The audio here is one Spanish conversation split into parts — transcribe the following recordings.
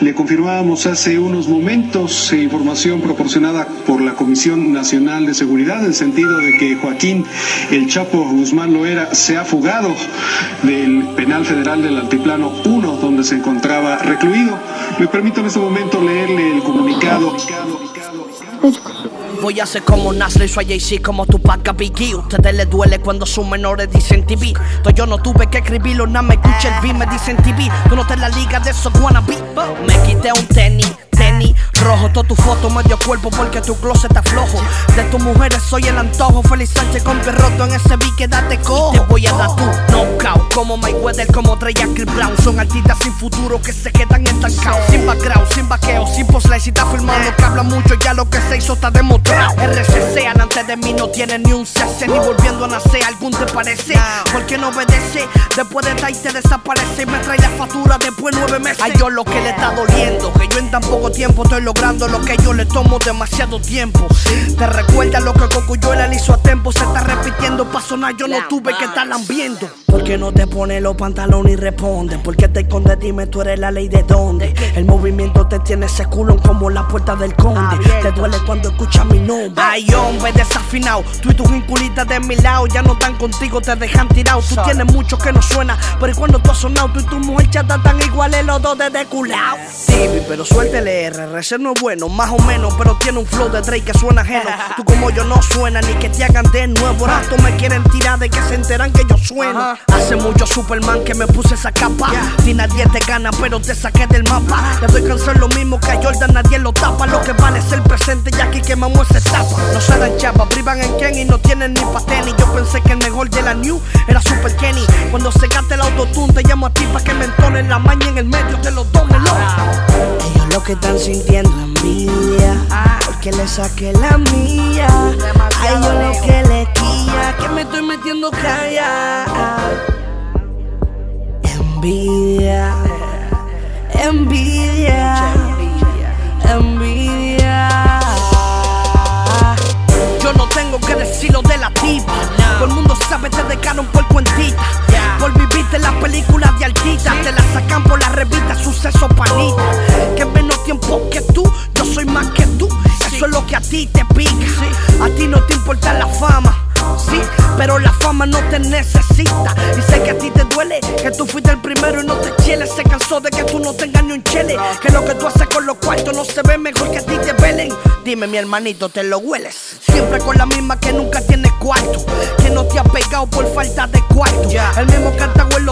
Le confirmábamos hace unos momentos eh, información proporcionada por la Comisión Nacional de Seguridad en sentido de que Joaquín El Chapo Guzmán Loera se ha fugado del penal federal del Altiplano 1 donde se encontraba recluido. Me permito en este momento leerle el comunicado. Voy a ser como Nasle, soy Jay-Z, como Tupac Biggie. Ustedes les duele cuando sus menores dicen TV. Entonces yo no tuve que escribirlo, nada me escuché el beat, me dicen TV. Tú no te la liga de esos wannabe. Me quité un tenis, tenis rojo. Toda tu foto medio cuerpo porque tu closet está flojo. De tus mujeres soy el antojo. Feliz Sánchez con roto en ese beat, quédate cojo. Te voy a dar tu knockout, como Mayweather, como Trey Chris Brown. Son artistas sin futuro que se quedan estancados. Sin background, sin vaqueo, sin poslay. Si está filmando que habla mucho, ya lo que se hizo está demostrado. RCC, antes de mí no tiene ni un cese, ni volviendo a nacer, algún te parece. Porque no obedece, después de estar te desaparece y me trae la factura después nueve meses. Ay, yo lo que le está doliendo, que yo en tan tiempo estoy logrando lo que yo le tomo demasiado tiempo. Te recuerda lo que Cocuyuela le hizo a yo no tuve que estar lambiendo. ¿Por qué no te pones los pantalones y responde? ¿Por qué te escondes? Dime, tú eres la ley de dónde. El movimiento te tiene ese culo como la puerta del conde. Te duele cuando escuchas mi nombre. Ay, hombre, desafinado. Tú y tus vinculitas de mi lado ya no están contigo, te dejan tirado. Tú tienes mucho que no suena, pero cuando tú has sonado, tú y tu mujer chata están iguales los dos desde culao. Sí, pero suéltele R, RC no es bueno, más o menos, pero tiene un flow de Drake que suena ajeno. Tú como yo no suena, ni que te hagan de nuevo. Rato me quieren tirar de que se enteran que yo sueno. Hace mucho Superman que me puse esa capa. Si nadie te gana, pero te saqué del mapa. Ya estoy cansado lo mismo que a Jordan, nadie lo tapa. Lo que vale es el presente, ya aquí quemamos esa etapa. No se dan chapa, privan en Ken y no tienen ni pateni. Yo pensé que el mejor de la New era Super Kenny. Cuando se gaste el autotune, te llamo a ti para que me entonen la maña en el medio de los dos Ellos lo que están sintiendo envidia, porque le saqué la mía. A ellos Suceso Panita. Que en menos tiempo que tú, yo soy más que tú. Eso es lo que a ti te pica. A ti no te importa la fama. Sí, pero la fama no te necesita. Y sé que a ti te duele que tú fuiste el primero y no te cheles. Se cansó de que tú no tengas ni un chele. Que lo que tú haces con los cuartos no se ve mejor que a ti te velen. Dime, mi hermanito, te lo hueles. Siempre con la misma que nunca tienes cuarto. Que no te ha pegado por falta de cuarto. El mismo cantado en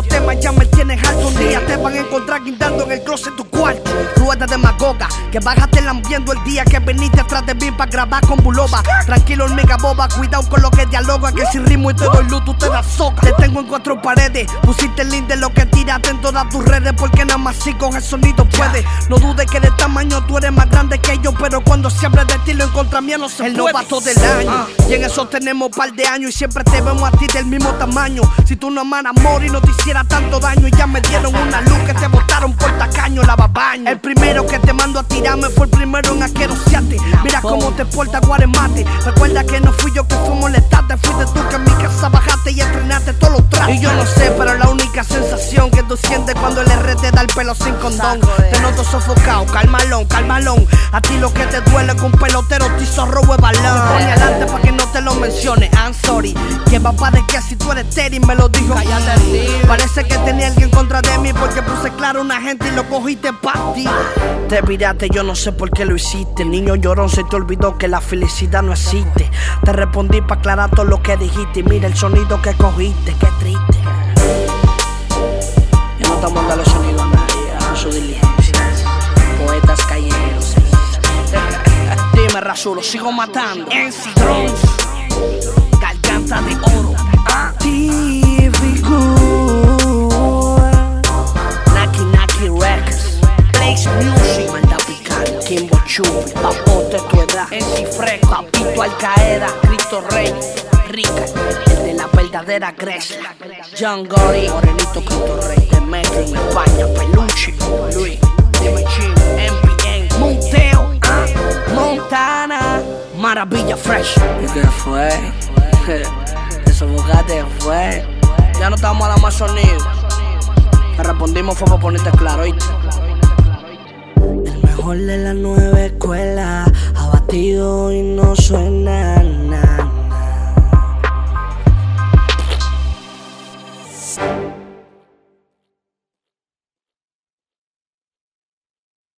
que bajaste lambiendo el día que veniste atrás de mí para grabar con buloba. Tranquilo, hormiga boba, cuidado con lo que dialoga. Que si rimo y te doy luz, tú te das soca. Te tengo en cuatro paredes. Pusiste el link de lo que tiraste en todas tus redes. Porque nada más si con el sonido puede. No dudes que de tamaño tú eres más grande que yo. Pero cuando habla de estilo en contra mía no se el puede. novato del año. Y en eso tenemos par de años. Y siempre te vemos a ti del mismo tamaño. Si tú no amaras amor y no te hiciera tanto daño. Y ya me dieron una luz que te botaron por tacaño, la babaña. El primero que te mando a tirarme fue el primero en asquerosiarte. Mira cómo te porta Guaremate. Recuerda que no fui yo que fue molestarte. Fuiste tú que en mi casa bajaste y entrenaste todos los tratos. Y yo no sé, pero la única sensación que tú sientes cuando el R te da el pelo sin condón. Te noto sofocado, calmalón, calmalón. A ti lo que te duele con un pelotero te hizo robo de balón. Te pone adelante para que no te lo mencione. I'm sorry. Que papá de que si tú eres Terry me lo dijo. Parece que tenía alguien contra de mí porque puse claro una gente y lo cogiste pa' ti. Te viraste, yo no sé por qué lo hiciste. Niño llorón, se te olvidó que la felicidad no existe. Te respondí para aclarar todo lo que dijiste. Y mira el sonido que cogiste, qué triste. Ya no estamos dando sonido a nadie, a su diligencia. Poetas callejeros. Dime, Razulo, sigo matando. NC Drones, garganta de oro. Ah. Naki Naki Records. Place Music. Manda picante. Kimbo Chupi. Papote tu edad. NC Frek. Papito Al Qaeda. Cristo Rey. Rica. El de la verdadera Grecia. John Gory. Morenito Cristo Rey. De Metro en España. Peluche. Luis. Dime Chino. MPN. Monteo. ah, Montana. Maravilla Fresh. ¿Y qué fue? Te sofocaste, fue. Ya no estamos a dar más sonido. Te respondimos fue para ponerte claro, ¿oíste? mejor de la nueva escuela, abatido y no suenan.